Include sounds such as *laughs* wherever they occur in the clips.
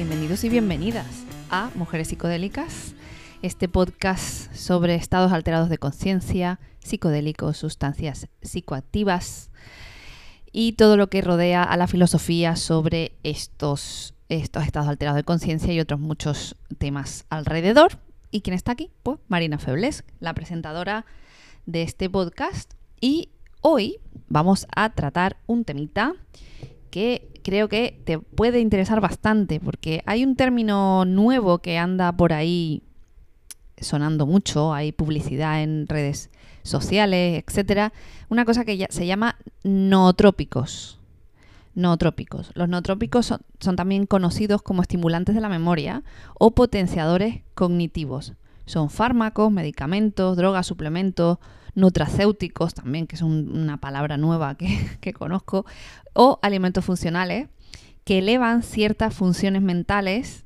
bienvenidos y bienvenidas a Mujeres Psicodélicas, este podcast sobre estados alterados de conciencia, psicodélicos, sustancias psicoactivas y todo lo que rodea a la filosofía sobre estos, estos estados alterados de conciencia y otros muchos temas alrededor. ¿Y quién está aquí? Pues Marina Febles, la presentadora de este podcast. Y hoy vamos a tratar un temita que creo que te puede interesar bastante, porque hay un término nuevo que anda por ahí sonando mucho, hay publicidad en redes sociales, etcétera, una cosa que ya se llama nootrópicos. Nootrópicos. Los nootrópicos son, son también conocidos como estimulantes de la memoria o potenciadores cognitivos. Son fármacos, medicamentos, drogas, suplementos, nutracéuticos también, que es un- una palabra nueva *laughs* que, conozco, o alimentos funcionales que elevan ciertas funciones mentales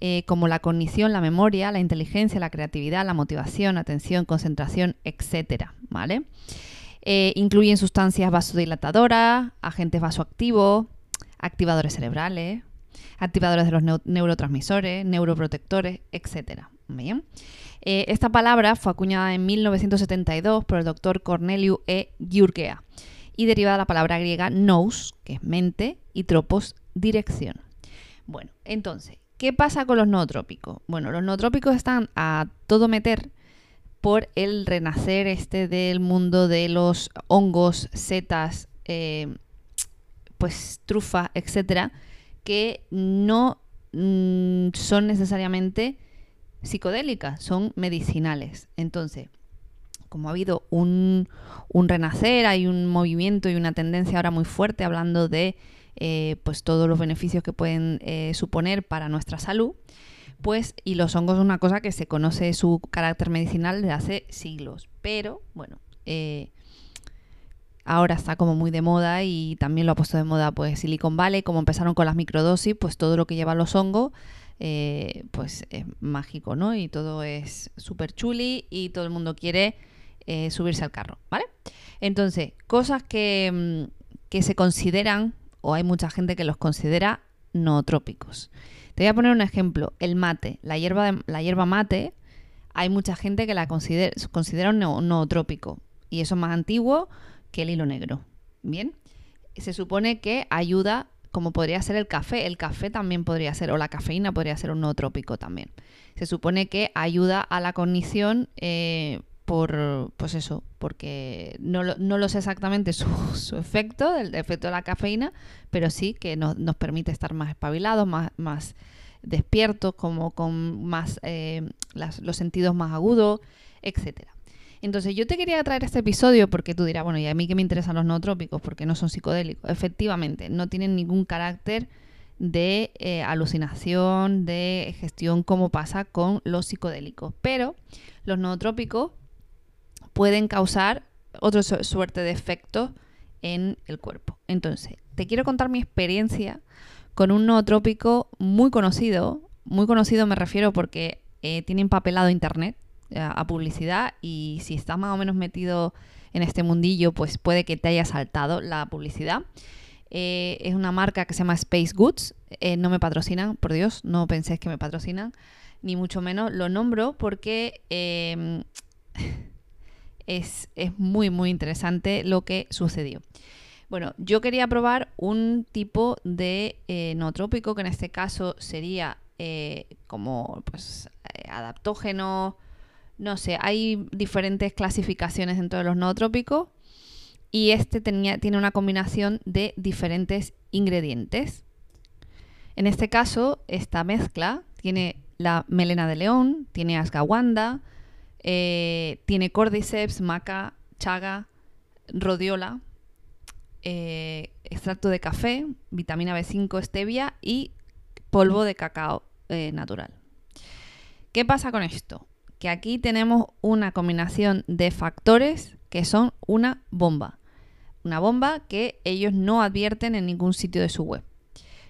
eh, como la cognición, la memoria, la inteligencia, la creatividad, la motivación, atención, concentración, etcétera, ¿vale? Eh, incluyen sustancias vasodilatadoras, agentes vasoactivos, activadores cerebrales, activadores de los neu- neurotransmisores, neuroprotectores, etcétera. Bien. Eh, esta palabra fue acuñada en 1972 por el doctor Corneliu E. Giurgea y deriva de la palabra griega nous, que es mente, y tropos, dirección. Bueno, entonces, ¿qué pasa con los nootrópicos? Bueno, los nootrópicos están a todo meter por el renacer este del mundo de los hongos, setas, eh, pues trufa, etcétera, que no mm, son necesariamente psicodélicas, son medicinales. Entonces, como ha habido un, un renacer, hay un movimiento y una tendencia ahora muy fuerte hablando de eh, pues todos los beneficios que pueden eh, suponer para nuestra salud, pues y los hongos es una cosa que se conoce su carácter medicinal desde hace siglos, pero bueno, eh, ahora está como muy de moda y también lo ha puesto de moda pues Silicon Valley, como empezaron con las microdosis, pues todo lo que lleva los hongos eh, pues es mágico, ¿no? Y todo es súper chuli y todo el mundo quiere eh, subirse al carro, ¿vale? Entonces, cosas que, mm, que se consideran, o hay mucha gente que los considera nootrópicos. Te voy a poner un ejemplo, el mate, la hierba, la hierba mate, hay mucha gente que la considera, considera un no- nootrópico y eso es más antiguo que el hilo negro, ¿bien? Se supone que ayuda, como podría ser el café, el café también podría ser, o la cafeína podría ser un nootrópico también. Se supone que ayuda a la cognición eh, por, pues eso, porque no lo, no lo sé exactamente su, *laughs* efecto, el efecto de la cafeína, pero sí que nos, permite estar más espabilados, más, más despiertos, como con más eh, los sentidos más agudos, etcétera. Entonces yo te quería traer este episodio porque tú dirás, bueno, y a mí que me interesan los nootrópicos porque no son psicodélicos. Efectivamente, no tienen ningún carácter de eh, alucinación, de gestión como pasa con los psicodélicos. Pero los nootrópicos pueden causar otra su- suerte de efectos en el cuerpo. Entonces, te quiero contar mi experiencia con un nootrópico muy conocido. Muy conocido me refiero porque eh, tiene empapelado internet a, publicidad y si estás más o menos metido en este mundillo, pues puede que te haya saltado la publicidad. Eh, es una marca que se llama Space Goods. Eh, no me patrocinan, por Dios, no penséis que me patrocinan, ni mucho menos. Lo nombro porque eh, *laughs* es, es muy, muy interesante lo que sucedió. Bueno, yo quería probar un tipo de eh, nootrópico, que en este caso sería como pues, adaptógeno, no sé, hay diferentes clasificaciones dentro de los nootrópicos y este tenía, tiene una combinación de diferentes ingredientes. En este caso, esta mezcla tiene la melena de león, tiene asgawanda, eh, tiene cordyceps, maca, chaga, rodiola, eh, extracto de café, vitamina B5, stevia y polvo de cacao eh, natural. ¿Qué pasa con esto? Que aquí tenemos una combinación de factores que son una bomba. Una bomba que ellos no advierten en ningún sitio de su web.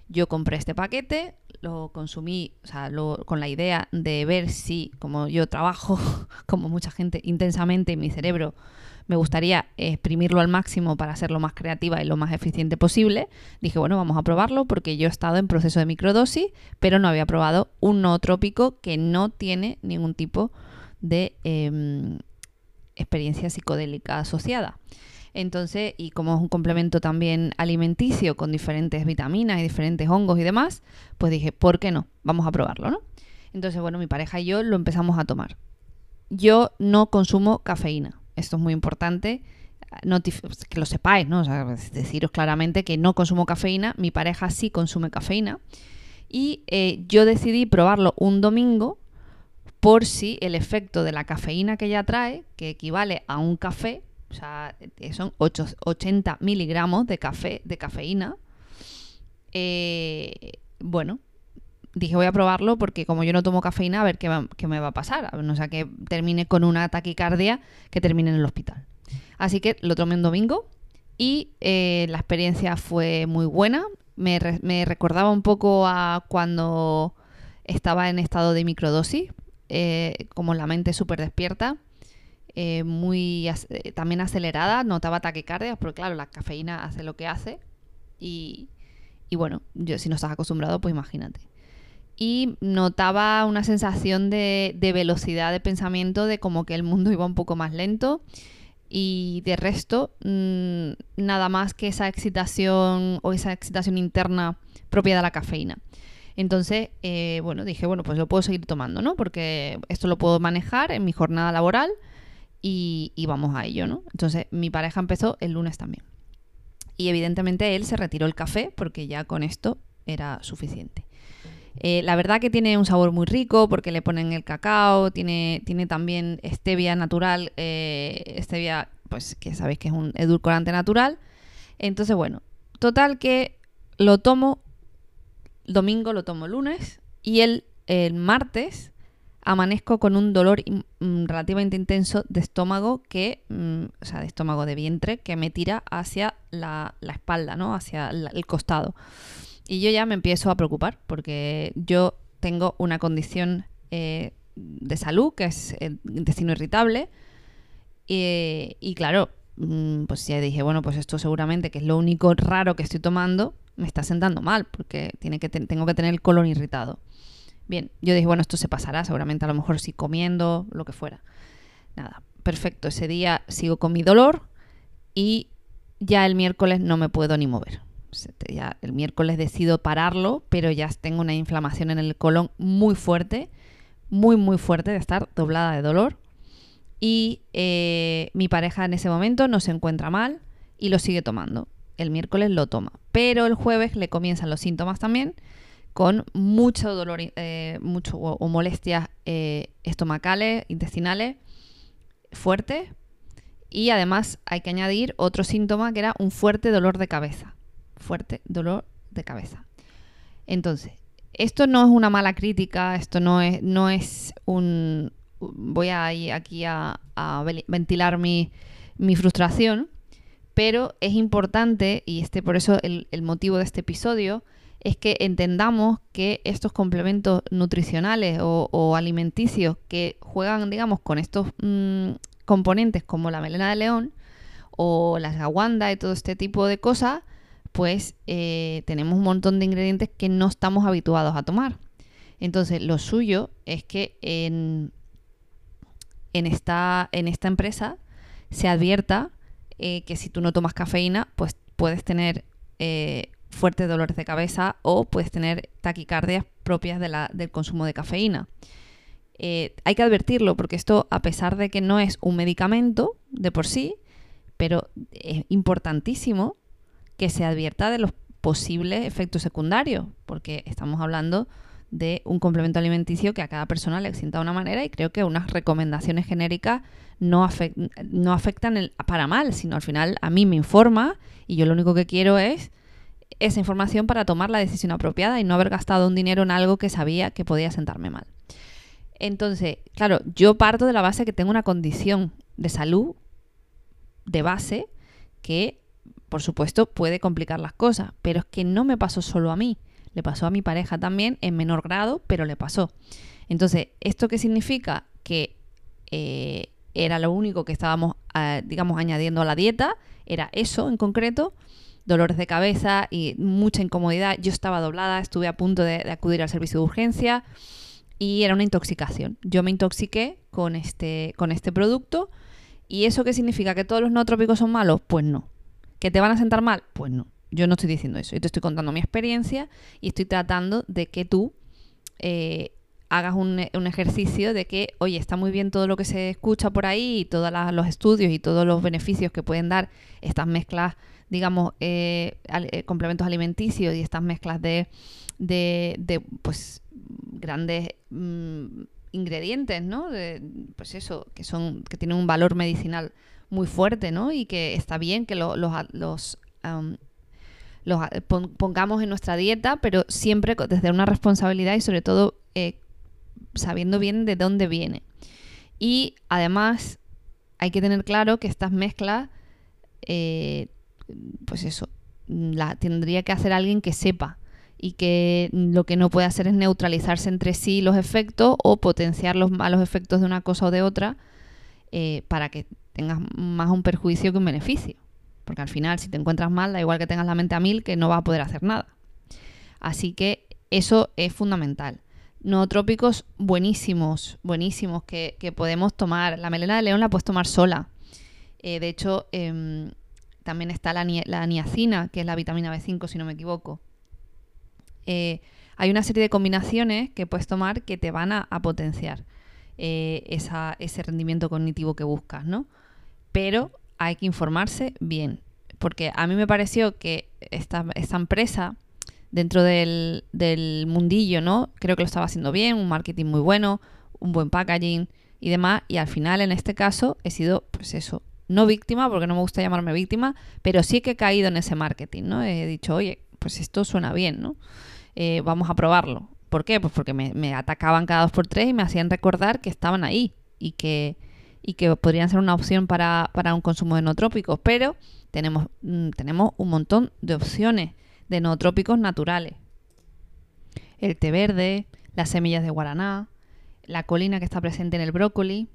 Yo compré este paquete, lo consumí o sea, lo- con la idea de ver si, como yo trabajo, *laughs* como mucha gente, intensamente, y mi cerebro me gustaría exprimirlo al máximo para ser lo más creativa y lo más eficiente posible. Dije, bueno, vamos a probarlo porque yo he estado en proceso de microdosis, pero no había probado un nootrópico que no tiene ningún tipo de em, experiencia psicodélica asociada. Entonces, y como es un complemento también alimenticio con diferentes vitaminas y diferentes hongos y demás, pues dije, ¿por qué no? Vamos a probarlo, ¿no? Entonces, bueno, mi pareja y yo lo empezamos a tomar. Yo no consumo cafeína. Esto es muy importante. que lo sepáis, ¿no? O sea, deciros claramente que no consumo cafeína. Mi pareja sí consume cafeína. Y eh, yo decidí probarlo un domingo por si el efecto de la cafeína que ella trae, que equivale a un café, o sea, eh, son 80 miligramos de café, de cafeína. Eh, bueno, dije voy a probarlo porque como yo no tomo cafeína, a ver qué, me va a pasar. No sea que termine con una taquicardia que termine en el hospital. Así que lo tomé un domingo y eh, la experiencia fue muy buena. Me, recordaba un poco a cuando estaba en estado de microdosis, como la mente súper despierta eh, muy eh, también acelerada, notaba taquicardia, porque claro, la cafeína hace lo que hace y, bueno, si no estás acostumbrado, pues imagínate. Y notaba una sensación de, velocidad de pensamiento, de como que el mundo iba un poco más lento y de resto, mm, nada más que esa excitación o esa excitación interna propia de la cafeína. Entonces, eh, bueno, dije, bueno, pues lo puedo seguir tomando, ¿no? Porque esto lo puedo manejar en mi jornada laboral y, vamos a ello, ¿no? Entonces mi pareja empezó el lunes también. Y evidentemente él se retiró el café porque ya con esto era suficiente. Eh, la verdad que tiene un sabor muy rico porque le ponen el cacao, tiene, tiene también stevia natural, eh, stevia, pues que sabéis que es un edulcorante natural. Entonces, bueno, total que lo tomo domingo, lo tomo lunes y el, el martes amanezco con un dolor mm, relativamente intenso de estómago que, mm, o sea, de estómago de vientre, que me tira hacia la, espalda, ¿no? Hacia el costado. Y yo ya me empiezo a preocupar porque yo tengo una condición eh, de salud que es el intestino irritable. y claro, mm, pues ya dije, bueno, pues esto seguramente que es lo único raro que estoy tomando, me está sentando mal porque tiene que tengo que tener el colon irritado. Bien, yo dije, bueno, esto se pasará, seguramente a lo mejor sí comiendo, lo que fuera. Nada, perfecto. Ese día sigo con mi dolor y ya el miércoles no me puedo ni mover. El miércoles decido pararlo, pero ya tengo una inflamación en el colon muy fuerte, muy, muy fuerte de estar doblada de dolor. Y eh, mi pareja en ese momento no se encuentra mal y lo sigue tomando. El miércoles lo toma. Pero el jueves le comienzan los síntomas también con mucho dolor eh, mucho, o, molestias eh, estomacales, intestinales fuertes. Y además hay que añadir otro síntoma que era un fuerte dolor de cabeza. Fuerte dolor de cabeza. Entonces, esto no es una mala crítica, esto no es, no es un... Voy a ir aquí a, ventilar mi, frustración, pero es importante, y este por eso el, motivo de este episodio, es que entendamos que estos complementos nutricionales o, alimenticios que juegan, digamos, con estos mm, componentes como la melena de león o las gawandas y todo este tipo de cosas, pues tenemos un montón de ingredientes que no estamos habituados a tomar. Entonces, lo suyo es que en, en, esta, en esta empresa se advierta eh, que si tú no tomas cafeína, pues puedes tener eh, fuertes dolores de cabeza o puedes tener taquicardias propias del consumo de cafeína. Hay que advertirlo porque esto, a pesar de que no es un medicamento de por sí, pero es importantísimo que se advierta de los posibles efectos secundarios, porque estamos hablando de un complemento alimenticio que a cada persona le sienta de una manera y creo que unas recomendaciones genéricas no, afectan para mal, sino al final a mí me informa y yo lo único que quiero es esa información para tomar la decisión apropiada y no haber gastado un dinero en algo que sabía que podía sentarme mal. Entonces, claro, yo parto de la base que tengo una condición de salud de base que, por supuesto, puede complicar las cosas, pero es que no me pasó solo a mí, le pasó a mi pareja también en menor grado, pero le pasó. Entonces, ¿esto qué significa? Que eh, era lo único que estábamos, eh, digamos, añadiendo a la dieta, era eso en concreto, dolores de cabeza y mucha incomodidad. Yo estaba doblada, estuve a punto de, acudir al servicio de urgencia y era una intoxicación. Yo me intoxiqué con este, con este producto. ¿Y eso qué significa? ¿Que todos los nootrópicos son malos? Pues no. ¿Que te van a sentar mal? Pues no. Yo no estoy diciendo eso. Yo te estoy contando mi experiencia y estoy tratando de que tú eh, hagas un, ejercicio de que, oye, está muy bien todo lo que se escucha por ahí y todos los estudios y todos los beneficios que pueden dar estas mezclas, digamos, eh, eh, complementos alimenticios y estas mezclas de, de, pues, grandes mm, ingredientes, ¿no? pues eso, que, son, que tienen un valor medicinal muy fuerte, ¿no? Y que está bien que los, los los pongamos en nuestra dieta, pero siempre desde una responsabilidad y sobre todo eh, sabiendo bien de dónde viene. Y además hay que tener claro que estas mezclas, eh, pues eso, la tendría que hacer alguien que sepa y que lo que no puede hacer es neutralizarse entre sí los efectos o potenciar los malos efectos de una cosa o de otra eh, para que tengas más un perjuicio que un beneficio. Porque al final, si te encuentras mal, da igual que tengas la mente a mil, que no va a poder hacer nada. Así que eso es fundamental. Nootrópicos buenísimos, buenísimos, que, podemos tomar. La melena de león la puedes tomar sola. Eh, de hecho, em, también está la, niacina, que es la vitamina B5, si no me equivoco. Eh, hay una serie de combinaciones que puedes tomar que te van a, potenciar eh, ese rendimiento cognitivo que buscas, ¿no? Pero hay que informarse bien. Porque a mí me pareció que esta, esta empresa, dentro del, mundillo, ¿no? Creo que lo estaba haciendo bien, un marketing muy bueno, un buen packaging y demás. Y al final, en este caso, he sido, pues eso, no víctima, porque no me gusta llamarme víctima, pero sí que he caído en ese marketing, ¿no? He dicho, oye, pues esto suena bien, ¿no? Eh, vamos a probarlo. ¿Por qué? Pues porque me atacaban cada dos por tres y me hacían recordar que estaban ahí y que y que podrían ser una opción para, un consumo de nootrópicos, pero tenemos, mm, tenemos un montón de opciones de nootrópicos naturales. El té verde, las semillas de guaraná, la colina que está presente en el brócoli,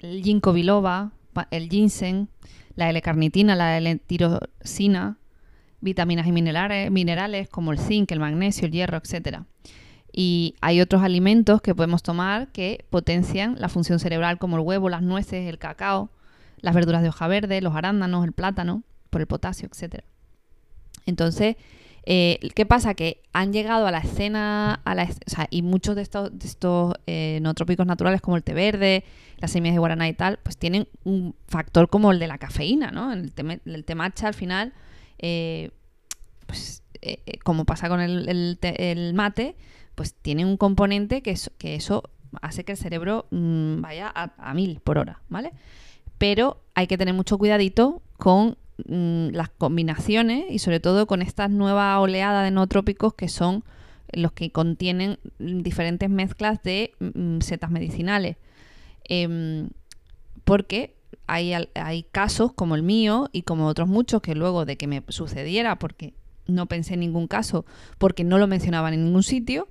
el ginkgo biloba, el ginseng, la L-carnitina, la L-tirosina, vitaminas y minerales, minerales como el zinc, el magnesio, el hierro, etcétera. Y hay otros alimentos que podemos tomar que potencian la función cerebral como el huevo, las nueces, el cacao, las verduras de hoja verde, los arándanos, el plátano, por el potasio, etc. Entonces, eh, ¿qué pasa? Que han llegado a la escena, a la, y muchos de estos, de estos eh, nootrópicos naturales como el té verde, las semillas de guaraná y tal, pues tienen un factor como el de la cafeína, ¿no? El té, el té matcha al final, eh, pues como pasa con el, el mate, pues tiene un componente que, eso hace que el cerebro mm, vaya a, mil por hora, ¿vale? Pero hay que tener mucho cuidadito con mm, las combinaciones y sobre todo con esta nueva oleada de nootrópicos que son los que contienen diferentes mezclas de mm, setas medicinales. Em, porque hay, hay, casos como el mío y como otros muchos que luego de que me sucediera, porque no pensé en ningún caso, porque no lo mencionaban en ningún sitio,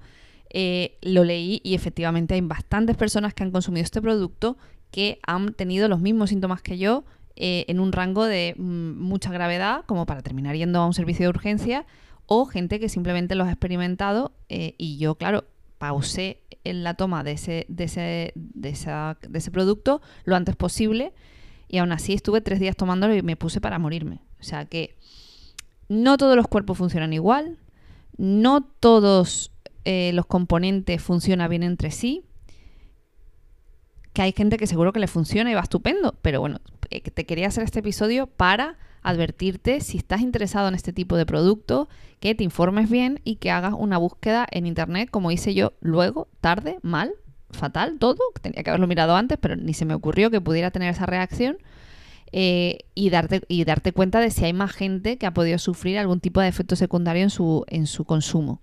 eh, lo leí y efectivamente hay bastantes personas que han consumido este producto que han tenido los mismos síntomas que yo eh, en un rango de mm, mucha gravedad, como para terminar yendo a un servicio de urgencia, o gente que simplemente los ha experimentado eh, y yo, claro, pausé en la toma de ese, de, ese, de, de ese producto lo antes posible y aún así estuve tres días tomándolo y me puse para morirme. O sea que no todos los cuerpos funcionan igual, no todos eh, los componentes funcionan bien entre sí. Que hay gente que seguro que le funciona y va estupendo. Pero bueno, eh, te quería hacer este episodio para advertirte si estás interesado en este tipo de producto, que te informes bien y que hagas una búsqueda en internet, como hice yo luego, tarde, mal, fatal, todo. Tenía que haberlo mirado antes, pero ni se me ocurrió que pudiera tener esa reacción. Eh, y, darte, y darte cuenta de si hay más gente que ha podido sufrir algún tipo de efecto secundario en su, en su consumo.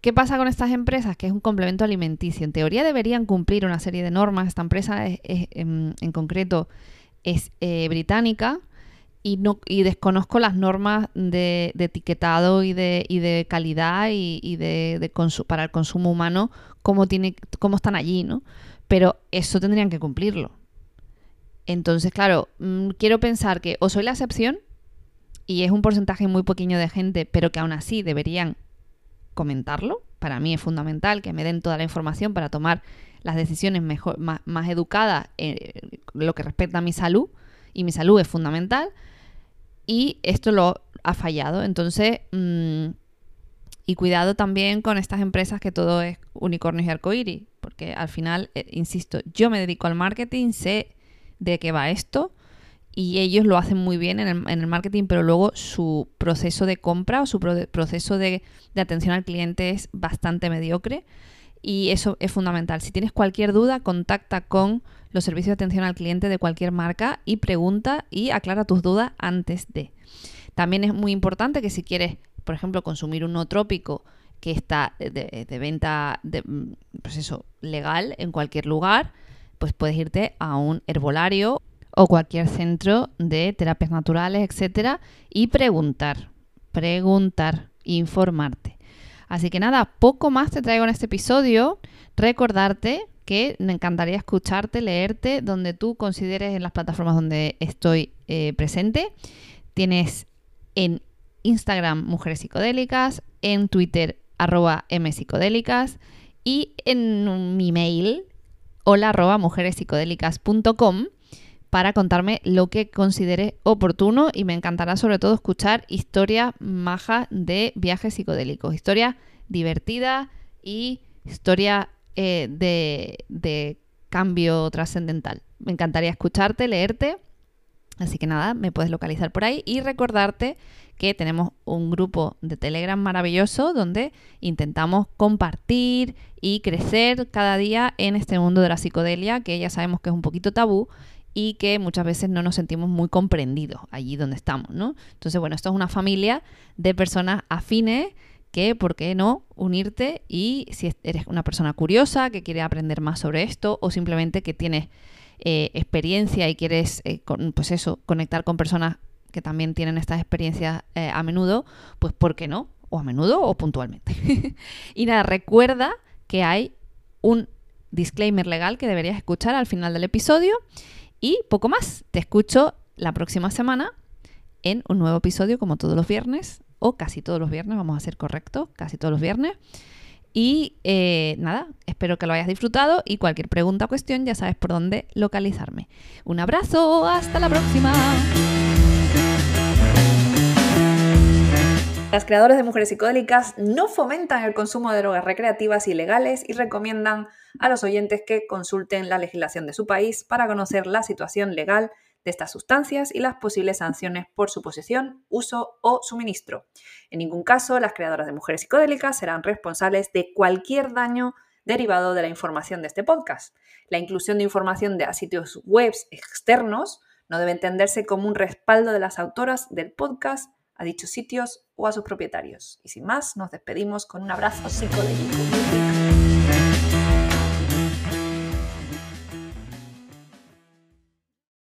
¿Qué pasa con estas empresas? Que es un complemento alimenticio. En teoría deberían cumplir una serie de normas. Esta empresa en, concreto es eh, británica y, no, y desconozco las normas de, etiquetado y de, y de calidad y, de, para el consumo humano, cómo, tiene, cómo están allí, ¿no? Pero eso tendrían que cumplirlo. Entonces, claro, mm, quiero pensar que o soy la excepción y es un porcentaje muy pequeño de gente, pero que aún así deberían comentarlo. Para mí es fundamental que me den toda la información para tomar las decisiones mejor, más, educadas en lo que respecta a mi salud. Y mi salud es fundamental. Y esto lo ha fallado. Entonces, mm, y cuidado también con estas empresas que todo es unicornios y arcoíris. Porque al final, eh, insisto, yo me dedico al marketing, sé de qué va esto y ellos lo hacen muy bien en el, marketing, pero luego su proceso de compra o su proceso de, atención al cliente es bastante mediocre y eso es fundamental. Si tienes cualquier duda, contacta con los servicios de atención al cliente de cualquier marca y pregunta y aclara tus dudas antes de. También es muy importante que si quieres, por ejemplo, consumir un trópico que está de, venta pues legal en cualquier lugar, pues puedes irte a un herbolario o cualquier centro de terapias naturales, etcétera, y preguntar, preguntar, informarte. Así que nada, poco más te traigo en este episodio. Recordarte que me encantaría escucharte, leerte, donde tú consideres en las plataformas donde estoy eh, presente. Tienes en Instagram Mujeres Psicodélicas, en Twitter arroba Psicodélicas y en mi mail hola arroba mujerespsicodélicas.com para contarme lo que considere oportuno y me encantará sobre todo escuchar historias majas de viajes psicodélicos, historia divertida y historia eh, de, de cambio trascendental. Me encantaría escucharte, leerte. Así que nada, me puedes localizar por ahí y recordarte que tenemos un grupo de Telegram maravilloso donde intentamos compartir y crecer cada día en este mundo de la psicodelia, que ya sabemos que es un poquito tabú y que muchas veces no nos sentimos muy comprendidos allí donde estamos, ¿no? Entonces, bueno, esto es una familia de personas afines que, ¿por qué no?, unirte y si eres una persona curiosa que quiere aprender más sobre esto o simplemente que tienes eh, experiencia y quieres, eh, pues eso, conectar con personas que también tienen estas experiencias eh, a menudo, pues ¿por qué no? O a menudo o puntualmente. *laughs* y nada, recuerda que hay un disclaimer legal que deberías escuchar al final del episodio y poco más. Te escucho la próxima semana en un nuevo episodio como todos los viernes o casi todos los viernes, vamos a ser correctos, casi todos los viernes. Y eh, nada, espero que lo hayas disfrutado y cualquier pregunta o cuestión ya sabes por dónde localizarme. Un abrazo, hasta la próxima. Las creadoras de mujeres psicodélicas no fomentan el consumo de drogas recreativas ilegales y recomiendan a los oyentes que consulten la legislación de su país para conocer la situación legal de estas sustancias y las posibles sanciones por su posesión, uso o suministro. En ningún caso, las creadoras de mujeres psicodélicas serán responsables de cualquier daño derivado de la información de este podcast. La inclusión de información de sitios web externos no debe entenderse como un respaldo de las autoras del podcast a dichos sitios o a sus propietarios. Y sin más, nos despedimos con un abrazo psicodélico.